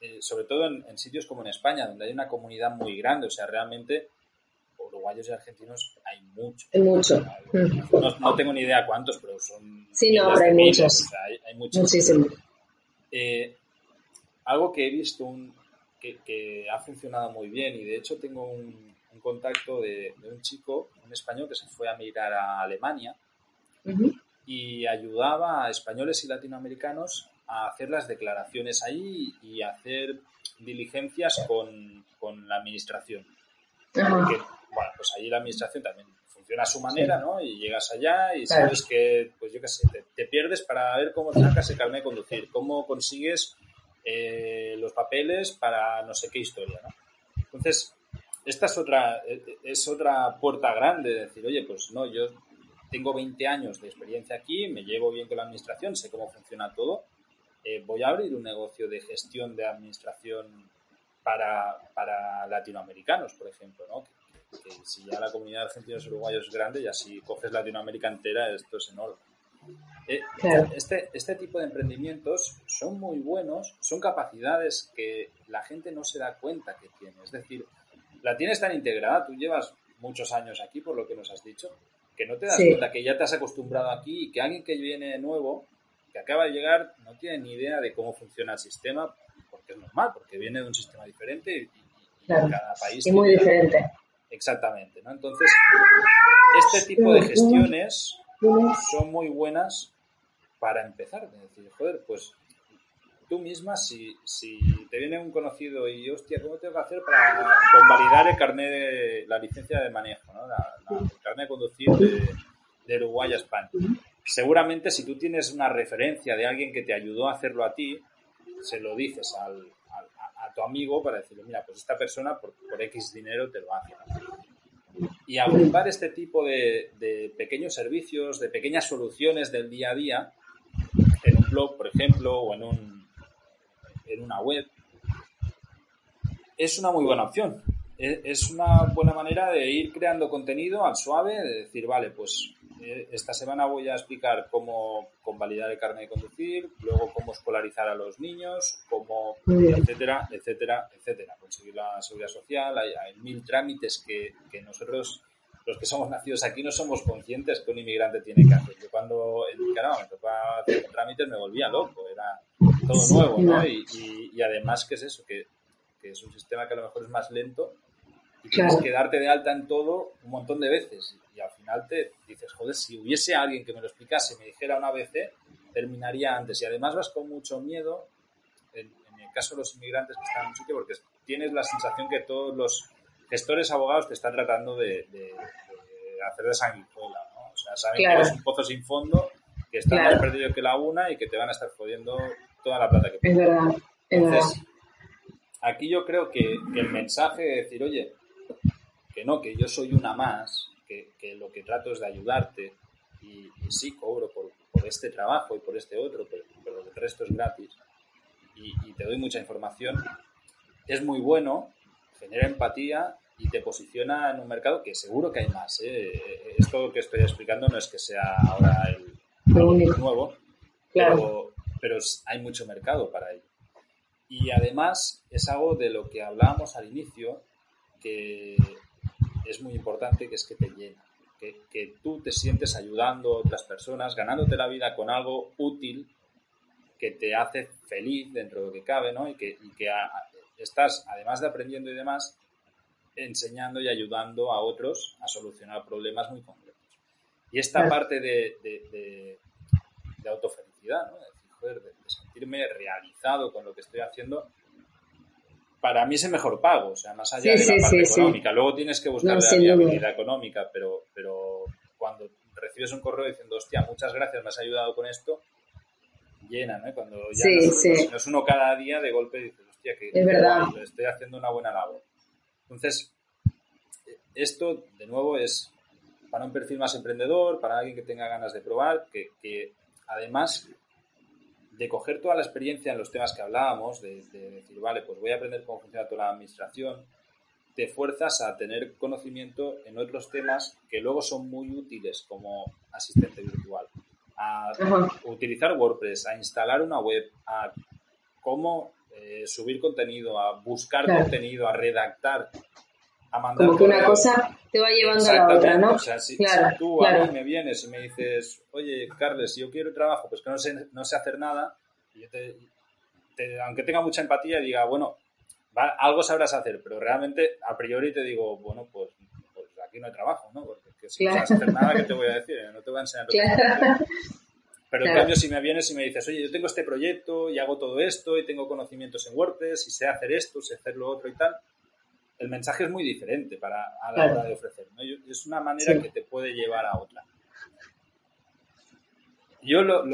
S1: eh, sobre todo en, sitios como en España, donde hay una comunidad muy grande, o sea, realmente uruguayos y argentinos hay mucho.
S2: Hay mucho.
S1: No, tengo ni idea cuántos, pero son...
S2: Sí, no, pero hay muchos.
S1: hay, muchos.
S2: Muchísimo.
S1: Eh, algo que he visto que, ha funcionado muy bien y de hecho tengo un, contacto de, un chico, un español que se fue a mirar a Alemania y ayudaba a españoles y latinoamericanos a hacer las declaraciones ahí y hacer diligencias con, la administración. Porque, bueno, pues ahí la administración también funciona a su manera, ¿no? Y llegas allá y sabes que, pues yo qué sé, te, pierdes para ver cómo sacas el carnet de conducir, cómo consigues eh, los papeles para no sé qué historia, ¿no? Entonces, esta es otra, es otra puerta grande de decir, oye, pues no, yo tengo 20 años de experiencia aquí, me llevo bien con la administración, sé cómo funciona todo, eh, voy a abrir un negocio de gestión de administración para, para latinoamericanos, por ejemplo, ¿no? Que, si ya la comunidad de argentinos y uruguayos es grande, y así coges Latinoamérica entera, esto es enorme. Eh, este, este tipo de emprendimientos son muy buenos, son capacidades que la gente no se da cuenta que tiene. Es decir, la tienes tan integrada, tú llevas muchos años aquí, por lo que nos has dicho, que no te das cuenta que ya te has acostumbrado aquí y que alguien que viene nuevo que acaba de llegar no tiene ni idea de cómo funciona el sistema, porque es normal, porque viene de un sistema diferente y, cada país...
S2: Es muy diferente.
S1: Exactamente, ¿no? Entonces, este tipo de gestiones son muy buenas para empezar. Es decir, joder, pues tú misma, si, si te viene un conocido y, hostia, ¿cómo tengo que hacer para convalidar el carnet de la licencia de manejo, ¿no? el carnet de conducir de, de Uruguay a España? seguramente si tú tienes una referencia de alguien que te ayudó a hacerlo a ti, se lo dices al, tu amigo para decirle, mira, pues esta persona por, X dinero te lo hace. Y agrupar este tipo de, pequeños servicios, de pequeñas soluciones del día a día, en un blog, por ejemplo, o en, un, en una web, es una muy buena opción. Es una buena manera de ir creando contenido al suave, de decir, vale, pues esta semana voy a explicar cómo convalidar el carnet de conducir, luego cómo escolarizar a los niños, cómo, etcétera, etcétera, etcétera. Conseguir la seguridad social, hay, mil trámites que, nosotros, los que somos nacidos aquí, no somos conscientes que un inmigrante tiene que hacer. Yo cuando en Nicaragua me tocaba hacer trámites me volvía loco, era todo nuevo, ¿no? Y, además, ¿qué es eso? Que, que es un sistema que a lo mejor es más lento y tienes que darte de alta en todo un montón de veces. Y al final te dices, joder, si hubiese alguien que me lo explicase me dijera una vez, terminaría antes. Y además vas con mucho miedo, en, el caso de los inmigrantes que están en un sitio, porque tienes la sensación que todos los gestores abogados te están tratando de, hacer de sanguijuela, ¿no? O sea, saben que eres un pozo sin fondo, que están más perdido que la una y que te van a estar jodiendo toda la plata que.
S2: Es verdad, es verdad.
S1: Aquí yo creo que, que el mensaje de decir, oye, que no, que yo soy una más, que, lo que trato es de ayudarte y, sí cobro por, este trabajo y por este otro, pero, el resto es gratis y, te doy mucha información, es muy bueno, genera empatía y te posiciona en un mercado que seguro que hay más. ¿eh? Esto que estoy explicando no es que sea ahora el, nuevo, pero, pero hay mucho mercado para ello. y además es algo de lo que hablábamos al inicio, que es muy importante, que es que te llena. Que, que, tú te sientes ayudando a otras personas, ganándote la vida con algo útil que te hace feliz dentro de lo que cabe, ¿no? Y que, y que estás, además de aprendiendo y demás, enseñando y ayudando a otros a solucionar problemas muy concretos. Y esta parte de, de, de, autofelicidad, ¿no? de, decir, joder, de, sentirme realizado con lo que estoy haciendo, para mí es el mejor pago, o sea, más allá de la parte económica. Luego tienes que buscar la viabilidad económica, pero, pero cuando recibes un correo diciendo, hostia, muchas gracias, me has ayudado con esto, llena, ¿no? Cuando ya no, es, uno cada día, de golpe dices, hostia, que
S2: es verdad.
S1: estoy haciendo una buena labor. Entonces, esto, de nuevo, es para un perfil más emprendedor, para alguien que tenga ganas de probar, que, que además de coger toda la experiencia en los temas que hablábamos, de, decir, vale, pues voy a aprender cómo funciona toda la administración, te fuerzas a tener conocimiento en otros temas que luego son muy útiles como asistente virtual, a utilizar WordPress, a instalar una web, a cómo eh, subir contenido, a buscar contenido, a redactar, a mandar.
S2: Como que una cosa te va llevando a la otra, ¿no?
S1: O sea, si, tú a mí me vienes y me dices, oye, Carles, yo quiero trabajo, pues que no sé, no sé hacer nada, y yo te, aunque tenga mucha empatía, diga, bueno, algo sabrás hacer, pero realmente a priori te digo, bueno, pues, pues aquí no hay trabajo, ¿no? Porque si no sabes hacer nada, ¿qué te voy a decir? No te voy a enseñar. Claro. Pero en cambio, si me vienes y me dices, oye, yo tengo este proyecto y hago todo esto y tengo conocimientos en WordPress y sé hacer esto, sé hacer lo otro y tal, el mensaje es muy diferente para, a la hora de ofrecer. Es una manera que te puede llevar a otra. Yo lo,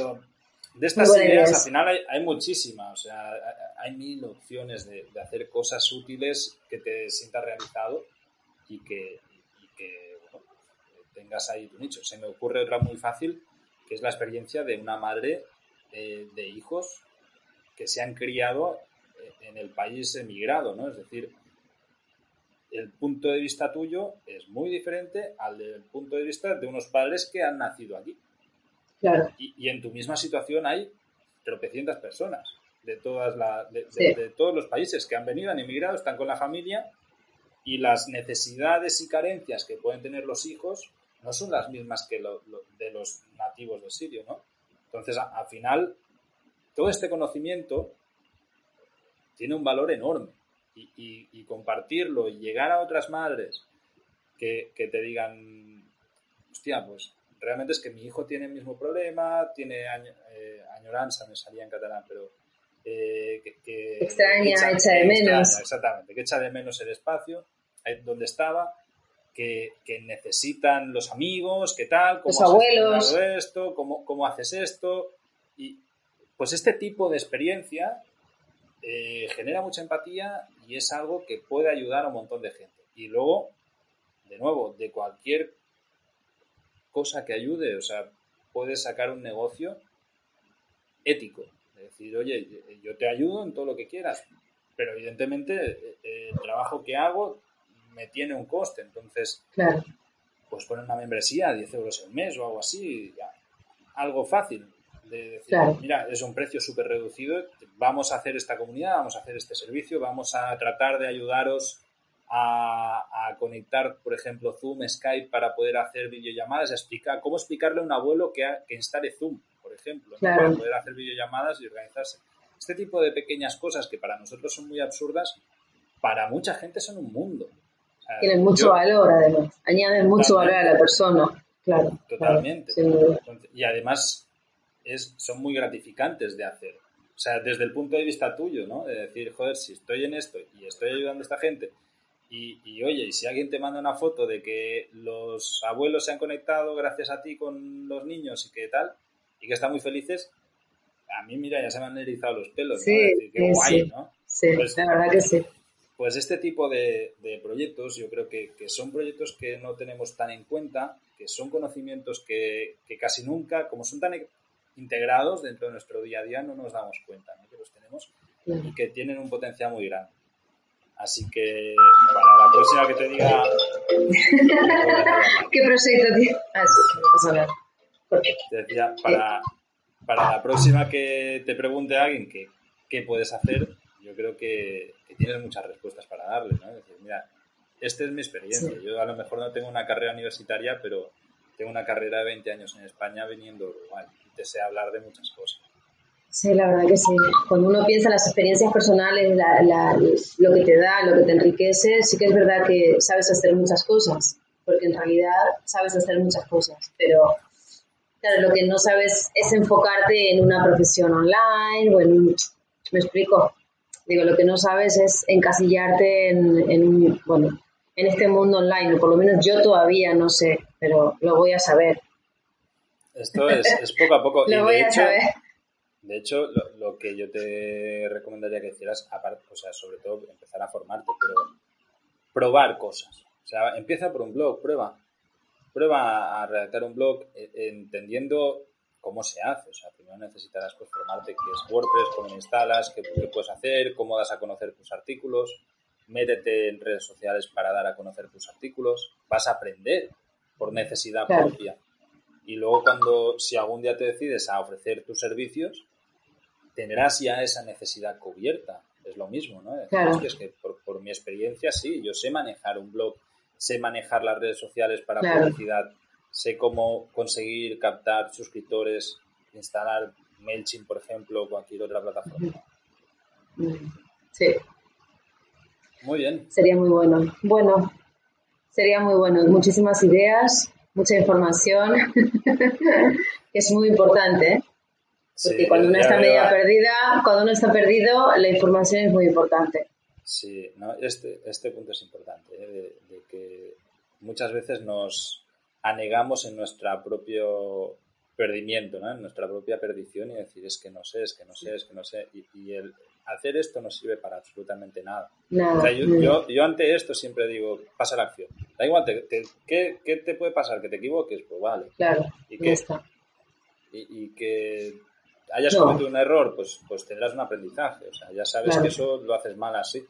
S1: de estas ideas, al final hay, muchísimas, o sea, hay mil opciones de, hacer cosas útiles que te sientas realizado y que, tengas ahí tu nicho. Se me ocurre otra muy fácil, que es la experiencia de una madre eh, de hijos que se han criado en el país emigrado, ¿no? Es decir, el punto de vista tuyo es muy diferente al del punto de vista de unos padres que han nacido aquí.
S2: Claro.
S1: Y, en tu misma situación hay tropecientas personas de, todas de, todos los países que han venido, han emigrado, están con la familia y las necesidades y carencias que pueden tener los hijos no son las mismas que de los nativos de Sirio, ¿no? Entonces, al final, todo este conocimiento tiene un valor enorme y, compartirlo y llegar a otras madres que, te digan, hostia, pues realmente es que mi hijo tiene el mismo problema, tiene eh, añoranza, me salía en catalán, pero eh, que,
S2: extraña, echa, de menos.
S1: exactamente, que echa de menos el espacio donde estaba, que, necesitan los amigos, qué tal, cómo
S2: los abuelos.
S1: esto, cómo, cómo haces esto. Y pues este tipo de experiencia eh, genera mucha empatía y es algo que puede ayudar a un montón de gente. Y luego, de nuevo, de cualquier cosa que ayude, o sea, puedes sacar un negocio ético. Es decir, oye, yo te ayudo en todo lo que quieras, pero evidentemente eh, el trabajo que hago me tiene un coste, entonces, pues poner una membresía, 10 euros al mes o algo así, algo fácil de decir, mira, es un precio súper reducido, vamos a hacer esta comunidad, vamos a hacer este servicio, vamos a tratar de ayudaros a, conectar, por ejemplo, Zoom, Skype para poder hacer videollamadas, explicar cómo explicarle a un abuelo que, que instale Zoom, por ejemplo, para poder hacer videollamadas y organizarse. Este tipo de pequeñas cosas que para nosotros son muy absurdas, para mucha gente son un mundo.
S2: Tienen mucho valor, además. Añaden mucho valor a la persona. Claro.
S1: Totalmente. y además es, son muy gratificantes de hacer. O sea, desde el punto de vista tuyo, ¿no? De decir, joder, si estoy en esto y estoy ayudando a esta gente, y, y, oye, y si alguien te manda una foto de que los abuelos se han conectado gracias a ti con los niños y que tal, y que están muy felices, a mí, mira, ya se me han erizado los pelos,
S2: sí, ¿no? qué guay, ¿no? Sí, pues, la verdad que sí.
S1: Pues este tipo de, de proyectos, yo creo que, que, son proyectos que no tenemos tan en cuenta, que son conocimientos que, que casi nunca, como son tan integrados dentro de nuestro día a día no nos damos cuenta que los tenemos y que tienen un potencial muy grande. Así que para la próxima que te diga...
S2: ¿Qué proyecto tienes? Ah,
S1: te decía, para, para la próxima que te pregunte a alguien qué, qué puedes hacer, yo creo que, tienes muchas respuestas para darle, ¿no? Es decir, mira, esta es mi experiencia. Yo a lo mejor no tengo una carrera universitaria, pero tengo una carrera de 20 años en España viniendo a Uruguay sé hablar de muchas cosas.
S2: Sí, la verdad que sí. Cuando uno piensa en las experiencias personales, lo que te da, lo que te enriquece, sí que es verdad que sabes hacer muchas cosas, porque en realidad sabes hacer muchas cosas, pero claro, lo que no sabes es enfocarte en una profesión online o en ¿Me explico? Digo, lo que no sabes es encasillarte en, en, bueno, en este mundo online, o por lo menos yo todavía no sé, pero lo voy a saber.
S1: Esto es, es poco a poco.
S2: lo voy a saber
S1: de hecho, lo, que yo te recomendaría que hicieras, aparte, o sea, sobre todo empezar a formarte, pero probar cosas. O sea, empieza por un blog, prueba. Prueba a redactar un blog eh, entendiendo cómo se hace. O sea, primero necesitarás pues, formarte qué es WordPress, cómo lo instalas, qué, puedes hacer, cómo das a conocer tus artículos. Métete en redes sociales para dar a conocer tus artículos. Vas a aprender por necesidad propia. Y luego cuando, si algún día te decides a ofrecer tus servicios, tendrás ya esa necesidad cubierta. Es lo mismo, ¿no? Es que por, mi experiencia, sí, yo sé manejar un blog, sé manejar las redes sociales para publicidad, sé cómo conseguir captar suscriptores, instalar MailChimp, por ejemplo, o cualquier otra plataforma.
S2: Sí.
S1: Muy bien.
S2: Sería muy bueno. Bueno, sería muy bueno. Muchísimas ideas, mucha información, es muy importante. ¿eh? Porque cuando uno está media perdida, cuando uno está perdido, la información es muy importante.
S1: Sí, no, este, este punto es importante, ¿eh? de, que muchas veces nos anegamos en nuestro propio perdimiento, ¿no? en nuestra propia perdición y decir es que no sé, es que no sé, es que no sé. Y, el hacer esto no sirve para absolutamente nada.
S2: nada
S1: yo, yo, ante esto siempre digo, pasa la acción. Da igual, ¿qué, ¿qué, te puede pasar? ¿Que te equivoques? Pues vale.
S2: Claro,
S1: y que,
S2: está.
S1: Y, y que hayas cometido un error, pues, pues tendrás un aprendizaje. O sea, ya sabes que eso lo haces mal así.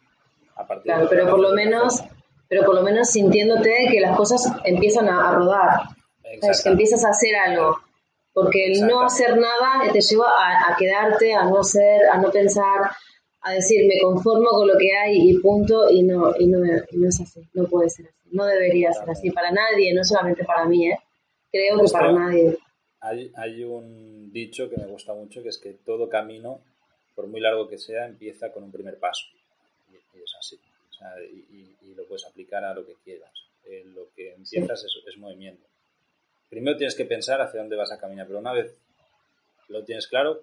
S1: A partir
S2: claro, pero por lo menos, pero por lo menos sintiéndote que las cosas empiezan a, rodar. Es que empiezas a hacer algo. Porque el no hacer nada te lleva a, quedarte, a no hacer, a no pensar, a decir me conformo con lo que hay y punto, y no, y no, y no es así, no puede ser así, no debería ser así para nadie, no solamente para mí, ¿eh? creo que para nadie.
S1: Hay, hay un dicho que me gusta mucho, que es que todo camino, por muy largo que sea, empieza con un primer paso. Y, es así. y, lo puedes aplicar a lo que quieras. Eh, lo que empiezas es, movimiento. Primero tienes que pensar hacia dónde vas a caminar, pero una vez lo tienes claro,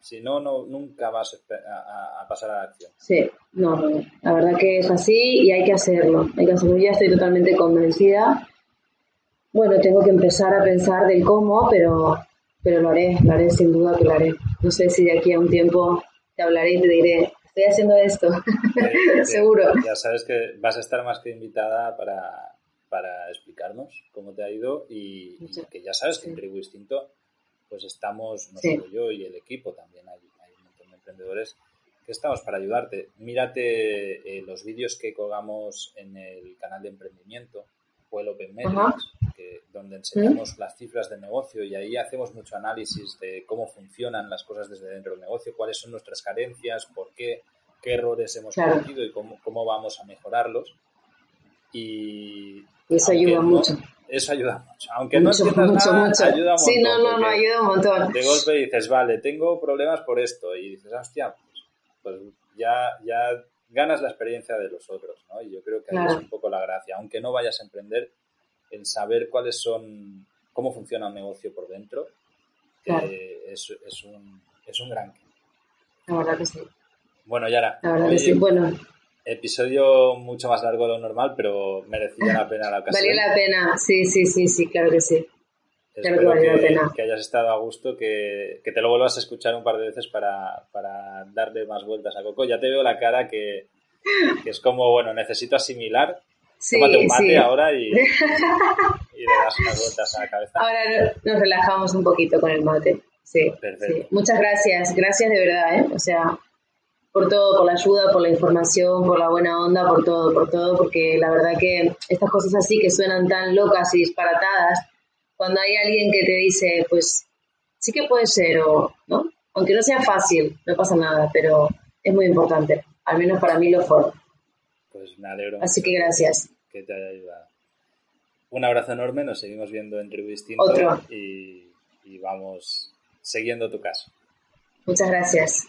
S1: si no, no nunca vas a, pasar a la acción.
S2: Sí, no, la verdad que es así y hay que hacerlo. Hay que hacerlo. Ya estoy totalmente convencida. Bueno, tengo que empezar a pensar del cómo, pero pero lo haré, lo haré, sin duda que lo haré. No sé si de aquí a un tiempo te hablaré y te diré, estoy haciendo esto, seguro.
S1: Ya sabes que vas a estar más que invitada para, para explicarnos cómo te ha ido y, que ya sabes que en Tribu Distinto pues estamos, no solo yo y el equipo, también hay, hay, un montón de emprendedores que estamos para ayudarte. Mírate eh, los vídeos que colgamos en el canal de emprendimiento o el Open Metrics donde enseñamos las cifras de negocio y ahí hacemos mucho análisis de cómo funcionan las cosas desde dentro del negocio, cuáles son nuestras carencias, por qué, qué errores hemos cometido y cómo, cómo vamos a mejorarlos. Y
S2: eso ayuda mucho.
S1: Eso ayuda mucho. Aunque no entiendas nada, ayuda un montón.
S2: Sí, no, no, no, ayuda un montón.
S1: De golpe dices, vale, tengo problemas por esto. Y dices, hostia, pues, pues ya, ya ganas la experiencia de los otros, ¿no? Y yo creo que ahí es un poco la gracia. Aunque no vayas a emprender, el saber cuáles son, cómo funciona un negocio por dentro, es, es, un, es un gran.
S2: La verdad que sí.
S1: Bueno, Yara.
S2: La verdad que sí, bueno.
S1: Episodio mucho más largo de lo normal, pero merecía la pena la ocasión.
S2: Valía la pena, sí, sí, sí, sí, claro que sí.
S1: Espero claro que, la pena. que hayas estado a gusto, que, que, te lo vuelvas a escuchar un par de veces para, para darle más vueltas a Coco. Ya te veo la cara que, que es como, bueno, necesito asimilar Sí, Tómate un mate ahora y, y, le das unas vueltas a la cabeza.
S2: Ahora nos relajamos un poquito con el mate. Sí, sí. Muchas gracias, gracias de verdad, ¿eh? O sea, por todo, por la ayuda, por la información, por la buena onda, por todo, por todo, porque la verdad que estas cosas así que suenan tan locas y disparatadas, cuando hay alguien que te dice, pues sí que puede ser, o, ¿no? Aunque no sea fácil, no pasa nada, pero es muy importante. Al menos para mí lo fue.
S1: Pues me alegro.
S2: Así que gracias.
S1: Que te haya ayudado. Un abrazo enorme, nos seguimos viendo en Tribu Distinto
S2: Otro.
S1: Y, y vamos siguiendo tu caso.
S2: Muchas gracias.